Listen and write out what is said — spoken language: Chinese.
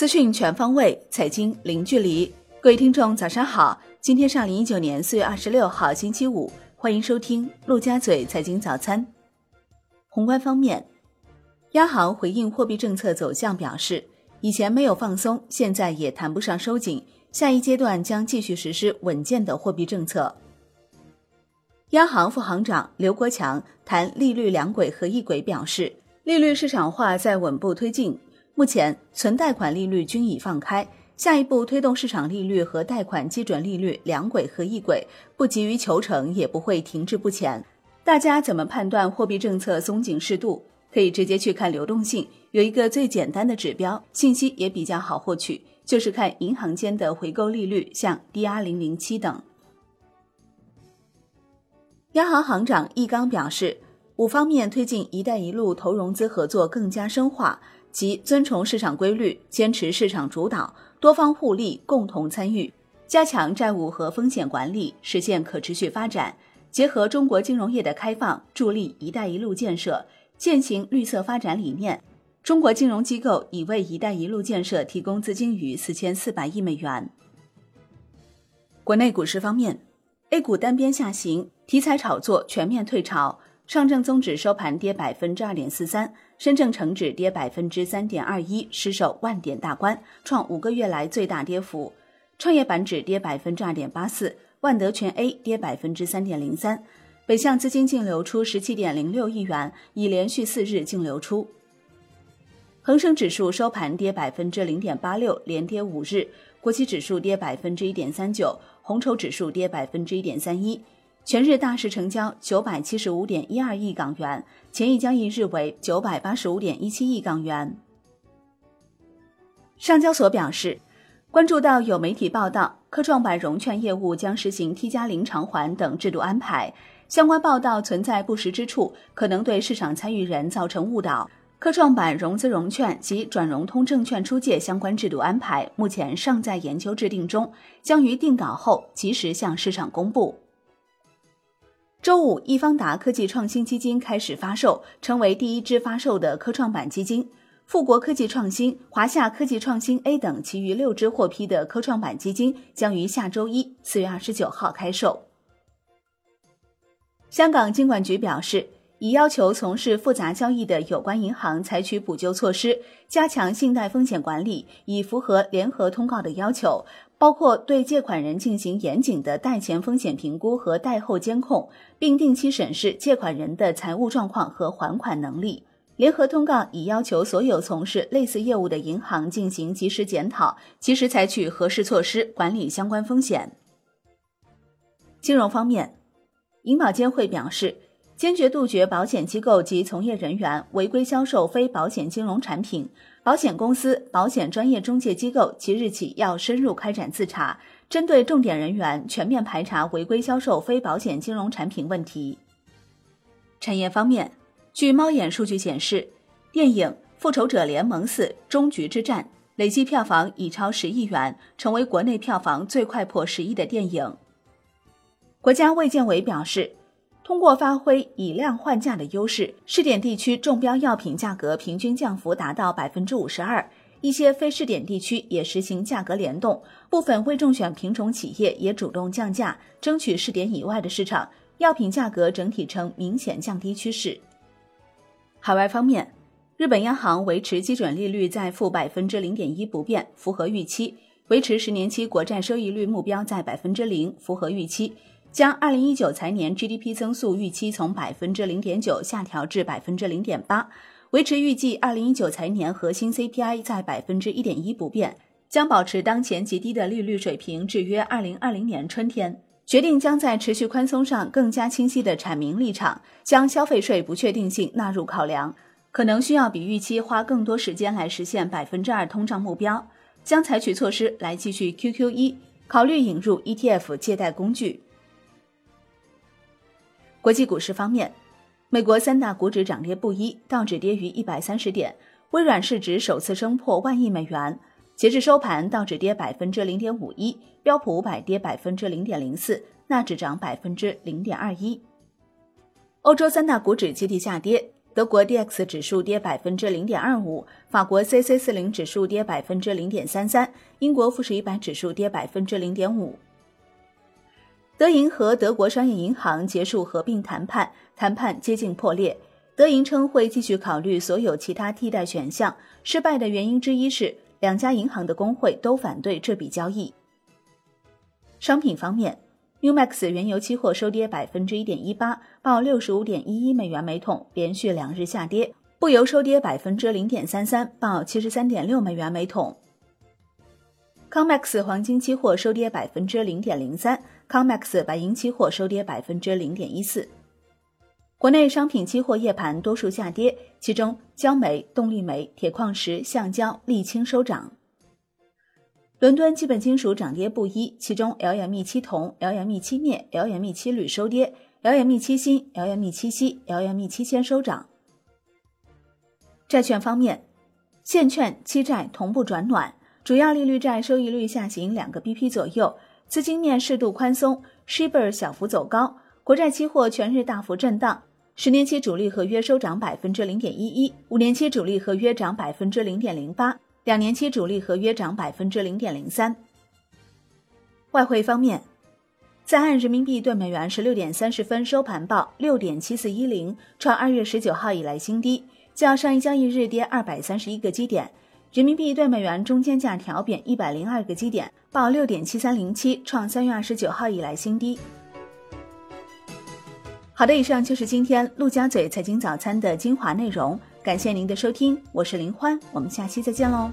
资讯全方位，财经零距离。各位听众，早上好！今天是二零一九年四月二十六号，星期五。欢迎收听陆家嘴财经早餐。宏观方面，央行回应货币政策走向表示，以前没有放松，现在也谈不上收紧，下一阶段将继续实施稳健的货币政策。央行副行长刘国强谈利率两轨和一轨表示，利率市场化在稳步推进。目前存贷款利率均已放开，下一步推动市场利率和贷款基准利率两轨合一轨，不急于求成，也不会停滞不前。大家怎么判断货币政策松紧适度？可以直接去看流动性，有一个最简单的指标，信息也比较好获取，就是看银行间的回购利率，像 DR 零零七等。央行行长易纲表示，五方面推进“一带一路”投融资合作更加深化。即遵从市场规律，坚持市场主导，多方互利，共同参与，加强债务和风险管理，实现可持续发展。结合中国金融业的开放，助力“一带一路”建设，践行绿色发展理念。中国金融机构已为“一带一路”建设提供资金逾四千四百亿美元。国内股市方面，A 股单边下行，题材炒作全面退潮。上证综指收盘跌百分之二点四三，深证成指跌百分之三点二一，失守万点大关，创五个月来最大跌幅。创业板指跌百分之二点八四，万德全 A 跌百分之三点零三。北向资金净流出十七点零六亿元，已连续四日净流出。恒生指数收盘跌百分之零点八六，连跌五日。国企指数跌百分之一点三九，红筹指数跌百分之一点三一。全日大市成交九百七十五点一二亿港元，前一交易日为九百八十五点一七亿港元。上交所表示，关注到有媒体报道科创板融券业务将实行 T 加零偿还等制度安排，相关报道存在不实之处，可能对市场参与人造成误导。科创板融资融券及转融通证券出借相关制度安排目前尚在研究制定中，将于定稿后及时向市场公布。周五，易方达科技创新基金开始发售，成为第一支发售的科创板基金。富国科技创新、华夏科技创新 A 等其余六支获批的科创板基金将于下周一（四月二十九号）开售。香港金管局表示，已要求从事复杂交易的有关银行采取补救措施，加强信贷风险管理，以符合联合通告的要求。包括对借款人进行严谨的贷前风险评估和贷后监控，并定期审视借款人的财务状况和还款能力。联合通告已要求所有从事类似业务的银行进行及时检讨，及时采取合适措施管理相关风险。金融方面，银保监会表示。坚决杜绝保险机构及从业人员违规销售非保险金融产品，保险公司、保险专业中介机构即日起要深入开展自查，针对重点人员全面排查违规销售非保险金融产品问题。产业方面，据猫眼数据显示，电影《复仇者联盟四：终局之战》累计票房已超十亿元，成为国内票房最快破十亿的电影。国家卫健委表示。通过发挥以量换价的优势，试点地区中标药品价格平均降幅达到百分之五十二，一些非试点地区也实行价格联动，部分未中选品种企业也主动降价，争取试点以外的市场，药品价格整体呈明显降低趋势。海外方面，日本央行维持基准利率在负百分之零点一不变，符合预期；维持十年期国债收益率目标在百分之零，符合预期。将二零一九财年 GDP 增速预期从百分之零点九下调至百分之零点八，维持预计二零一九财年核心 CPI 在百分之一点一不变，将保持当前极低的利率水平至约二零二零年春天。决定将在持续宽松上更加清晰地阐明立场，将消费税不确定性纳入考量，可能需要比预期花更多时间来实现百分之二通胀目标，将采取措施来继续 QQE，考虑引入 ETF 借贷工具。国际股市方面，美国三大股指涨跌不一，道指跌逾一百三十点，微软市值首次升破万亿美元。截至收盘，道指跌百分之零点五一，标普五百跌百分之零点零四，纳指涨百分之零点二一。欧洲三大股指集体下跌，德国 D X 指数跌百分之零点二五，法国 C C 四零指数跌百分之零点三三，英国富时一百指数跌百分之零点五。德银和德国商业银行结束合并谈判，谈判接近破裂。德银称会继续考虑所有其他替代选项，失败的原因之一是两家银行的工会都反对这笔交易。商品方面。New Max 原油期货收跌百分之一点一八，报六十五点一一美元每桶，连续两日下跌。布油收跌百分之零点三三，报七十三点六美元每桶。Comex 黄金期货收跌百分之零点零三，Comex 白银期货收跌百分之零点一四。国内商品期货夜盘多数下跌，其中焦煤、动力煤、铁矿石、橡胶、沥青收涨。伦敦基本金属涨跌不一，其中 LME 七铜、LME 七镍、LME 七铝收跌，LME 七锌、LME 七锡、LME 七铅收涨。债券方面，现券、期债同步转暖，主要利率债收益率下行两个 BP 左右，资金面适度宽松，Shibor 小幅走高，国债期货全日大幅震荡，十年期主力合约收涨百分之零点一一，五年期主力合约涨百分之零点零八。两年期主力合约涨百分之零点零三。外汇方面，在岸人民币兑美元十六点三十分收盘报六点七四一零，创二月十九号以来新低，较上一交易日跌二百三十一个基点。人民币对美元中间价调贬一百零二个基点，报六点七三零七，创三月二十九号以来新低。好的，以上就是今天陆家嘴财经早餐的精华内容。感谢您的收听，我是林欢，我们下期再见喽。